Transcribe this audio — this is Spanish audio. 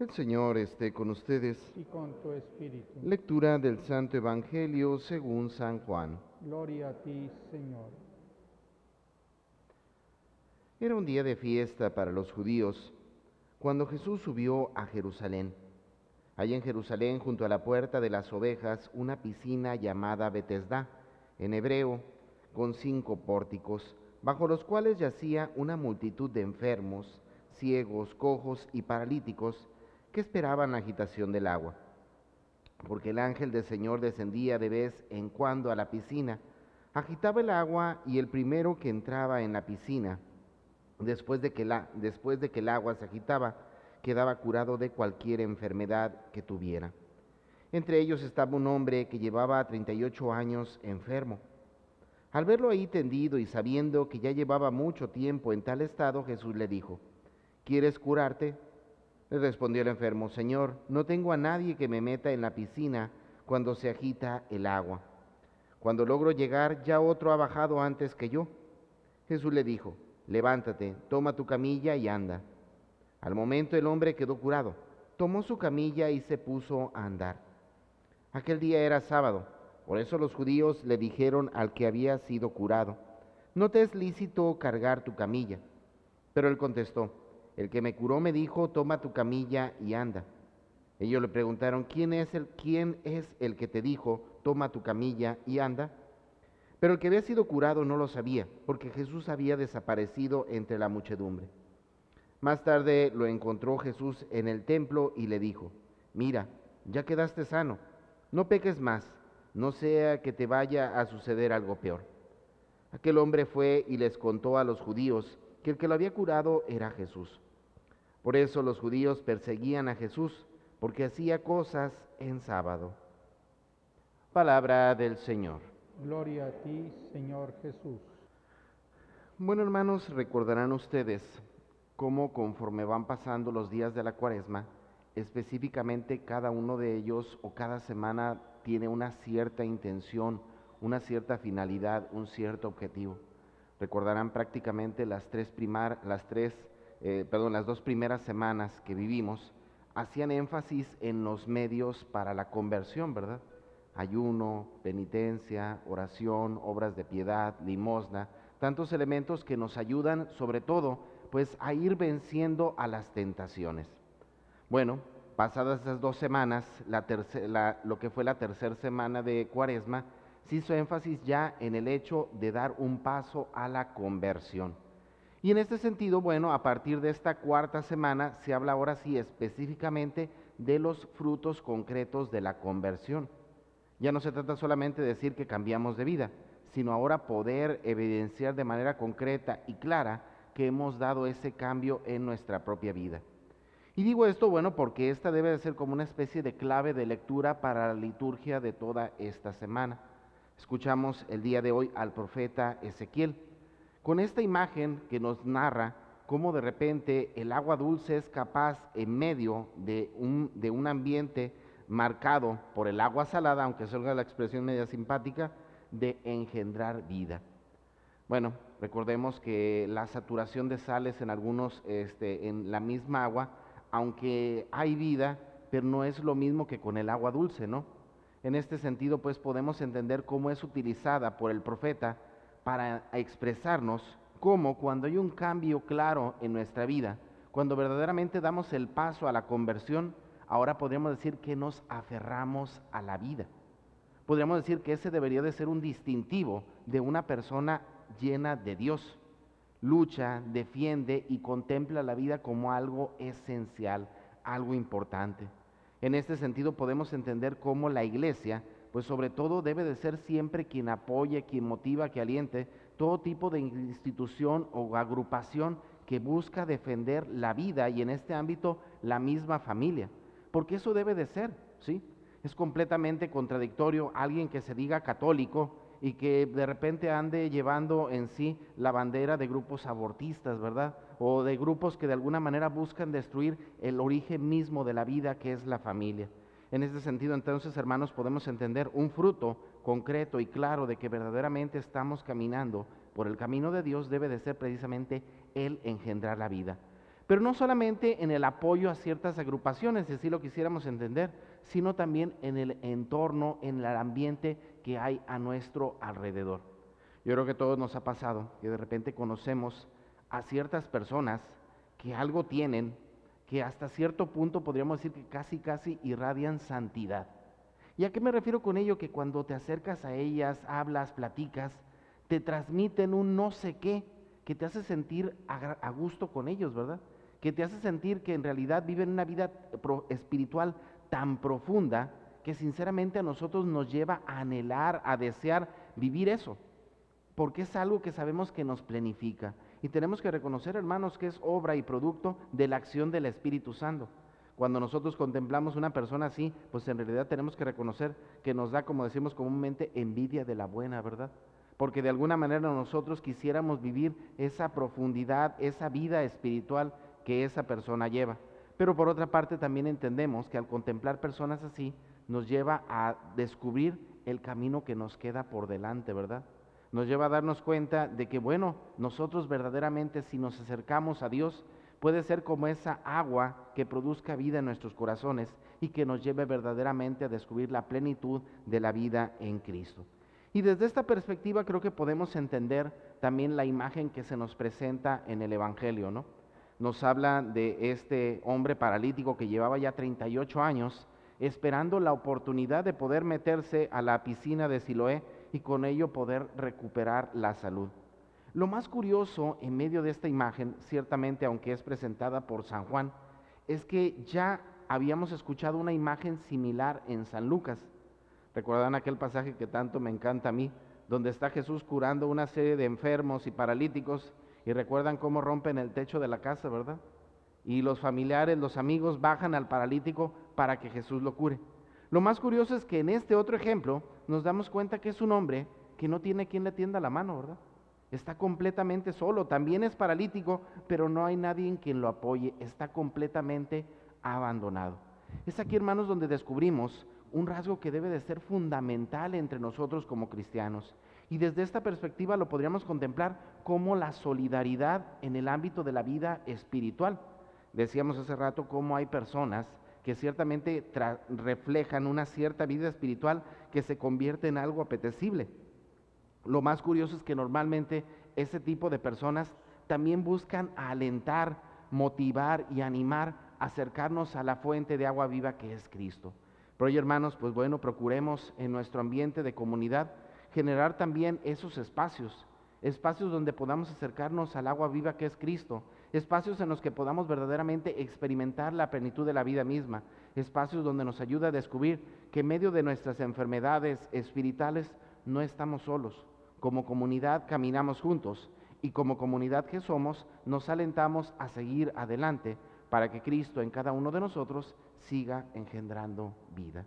El Señor esté con ustedes. y con tu espíritu. Lectura del Santo Evangelio según San Juan. Gloria a ti, Señor. Era un día de fiesta para los judíos cuando Jesús subió a Jerusalén. Hay en Jerusalén, junto a la puerta de las ovejas, una piscina llamada Betesda, en hebreo, con cinco pórticos, bajo los cuales yacía una multitud de enfermos, ciegos, cojos y paralíticos que esperaban la agitación del agua. Porque el ángel del Señor descendía de vez en cuando a la piscina, agitaba el agua y el primero que entraba en la piscina, después de que, la, después de que el agua se agitaba, quedaba curado de cualquier enfermedad que tuviera. Entre ellos estaba un hombre que llevaba 38 años enfermo. Al verlo ahí tendido y sabiendo que ya llevaba mucho tiempo en tal estado, Jesús le dijo, ¿quieres curarte? Le respondió el enfermo, Señor, no tengo a nadie que me meta en la piscina cuando se agita el agua. Cuando logro llegar, ya otro ha bajado antes que yo. Jesús le dijo, levántate, toma tu camilla y anda. Al momento el hombre quedó curado, tomó su camilla y se puso a andar. Aquel día era sábado, por eso los judíos le dijeron al que había sido curado, no te es lícito cargar tu camilla. Pero él contestó, el que me curó me dijo, toma tu camilla y anda. Ellos le preguntaron, ¿quién es el, quién es el que te dijo, toma tu camilla y anda? Pero el que había sido curado no lo sabía, porque Jesús había desaparecido entre la muchedumbre. Más tarde lo encontró Jesús en el templo y le dijo, mira, ya quedaste sano, no peques más, no sea que te vaya a suceder algo peor. Aquel hombre fue y les contó a los judíos que el que lo había curado era Jesús. Por eso los judíos perseguían a Jesús, porque hacía cosas en sábado. Palabra del Señor. Gloria a ti, Señor Jesús. Bueno, hermanos, recordarán ustedes cómo conforme van pasando los días de la cuaresma, específicamente cada uno de ellos o cada semana tiene una cierta intención, una cierta finalidad, un cierto objetivo. Recordarán prácticamente las tres primar, las tres, eh, perdón, las dos primeras semanas que vivimos hacían énfasis en los medios para la conversión, ¿verdad? Ayuno, penitencia, oración, obras de piedad, limosna, tantos elementos que nos ayudan sobre todo pues a ir venciendo a las tentaciones. Bueno, pasadas esas dos semanas, lo que fue la tercera semana de Cuaresma, se hizo énfasis ya en el hecho de dar un paso a la conversión. Y en este sentido, bueno, a partir de esta cuarta semana se habla ahora sí específicamente de los frutos concretos de la conversión. Ya no se trata solamente de decir que cambiamos de vida, sino ahora poder evidenciar de manera concreta y clara que hemos dado ese cambio en nuestra propia vida. Y digo esto, bueno, porque esta debe de ser como una especie de clave de lectura para la liturgia de toda esta semana. Escuchamos el día de hoy al profeta Ezequiel, con esta imagen que nos narra cómo de repente el agua dulce es capaz en medio de un, de un ambiente marcado por el agua salada, aunque salga la expresión media simpática, de engendrar vida. Bueno, recordemos que la saturación de sales en algunos, este, en la misma agua, aunque hay vida, pero no es lo mismo que con el agua dulce, ¿no? En este sentido, pues podemos entender cómo es utilizada por el profeta para expresarnos cómo cuando hay un cambio claro en nuestra vida, cuando verdaderamente damos el paso a la conversión, ahora podríamos decir que nos aferramos a la vida. Podríamos decir que ese debería de ser un distintivo de una persona llena de Dios. Lucha, defiende y contempla la vida como algo esencial, algo importante. En este sentido podemos entender cómo la iglesia, pues sobre todo debe de ser siempre quien apoye, quien motiva, que aliente todo tipo de institución o agrupación que busca defender la vida y en este ámbito la misma familia. Porque eso debe de ser, ¿sí? Es completamente contradictorio alguien que se diga católico y que de repente ande llevando en sí la bandera de grupos abortistas, ¿verdad? O de grupos que de alguna manera buscan destruir el origen mismo de la vida que es la familia. En este sentido, entonces, hermanos, podemos entender un fruto concreto y claro de que verdaderamente estamos caminando por el camino de Dios debe de ser precisamente el engendrar la vida. Pero no solamente en el apoyo a ciertas agrupaciones, si así lo quisiéramos entender, sino también en el entorno, en el ambiente que hay a nuestro alrededor. Yo creo que todos nos ha pasado que de repente conocemos a ciertas personas que algo tienen, que hasta cierto punto podríamos decir que casi, casi irradian santidad. ¿Y a qué me refiero con ello? Que cuando te acercas a ellas, hablas, platicas, te transmiten un no sé qué que te hace sentir a, gusto con ellos, ¿verdad? Que te hace sentir que en realidad viven una vida espiritual tan profunda que sinceramente a nosotros nos lleva a anhelar, a desear vivir eso, porque es algo que sabemos que nos plenifica. Y tenemos que reconocer, hermanos, que es obra y producto de la acción del Espíritu Santo. Cuando nosotros contemplamos una persona así, pues en realidad tenemos que reconocer que nos da, como decimos comúnmente, envidia de la buena, ¿verdad? Porque de alguna manera nosotros quisiéramos vivir esa profundidad, esa vida espiritual que esa persona lleva. Pero por otra parte también entendemos que al contemplar personas así nos lleva a descubrir el camino que nos queda por delante, ¿verdad? Nos lleva a darnos cuenta de que, bueno, nosotros verdaderamente si nos acercamos a Dios, puede ser como esa agua que produzca vida en nuestros corazones y que nos lleve verdaderamente a descubrir la plenitud de la vida en Cristo. Y desde esta perspectiva creo que podemos entender también la imagen que se nos presenta en el Evangelio, ¿no? Nos habla de este hombre paralítico que llevaba ya 38 años esperando la oportunidad de poder meterse a la piscina de Siloé y con ello poder recuperar la salud. Lo más curioso en medio de esta imagen, ciertamente aunque es presentada por San Juan, es que ya habíamos escuchado una imagen similar en San Lucas. ¿Recuerdan aquel pasaje que tanto me encanta a mí, donde está Jesús curando una serie de enfermos y paralíticos y recuerdan cómo rompen el techo de la casa, ¿verdad? Y los familiares, los amigos bajan al paralítico para que Jesús lo cure. Lo más curioso es que en este otro ejemplo nos damos cuenta que es un hombre que no tiene quien le tienda la mano, ¿verdad? Está completamente solo, también es paralítico, pero no hay nadie en quien lo apoye, está completamente abandonado. Es aquí, hermanos, donde descubrimos un rasgo que debe de ser fundamental entre nosotros como cristianos. Y desde esta perspectiva lo podríamos contemplar como la solidaridad en el ámbito de la vida espiritual. Decíamos hace rato cómo hay personas que ciertamente reflejan una cierta vida espiritual que se convierte en algo apetecible. Lo más curioso es que normalmente ese tipo de personas también buscan alentar, motivar y animar, acercarnos a la fuente de agua viva que es Cristo. Pero hoy, hermanos, pues bueno, procuremos en nuestro ambiente de comunidad generar también esos espacios, espacios donde podamos acercarnos al agua viva que es Cristo, espacios en los que podamos verdaderamente experimentar la plenitud de la vida misma, espacios donde nos ayuda a descubrir que en medio de nuestras enfermedades espirituales no estamos solos, como comunidad caminamos juntos y como comunidad que somos nos alentamos a seguir adelante para que Cristo en cada uno de nosotros siga engendrando vida.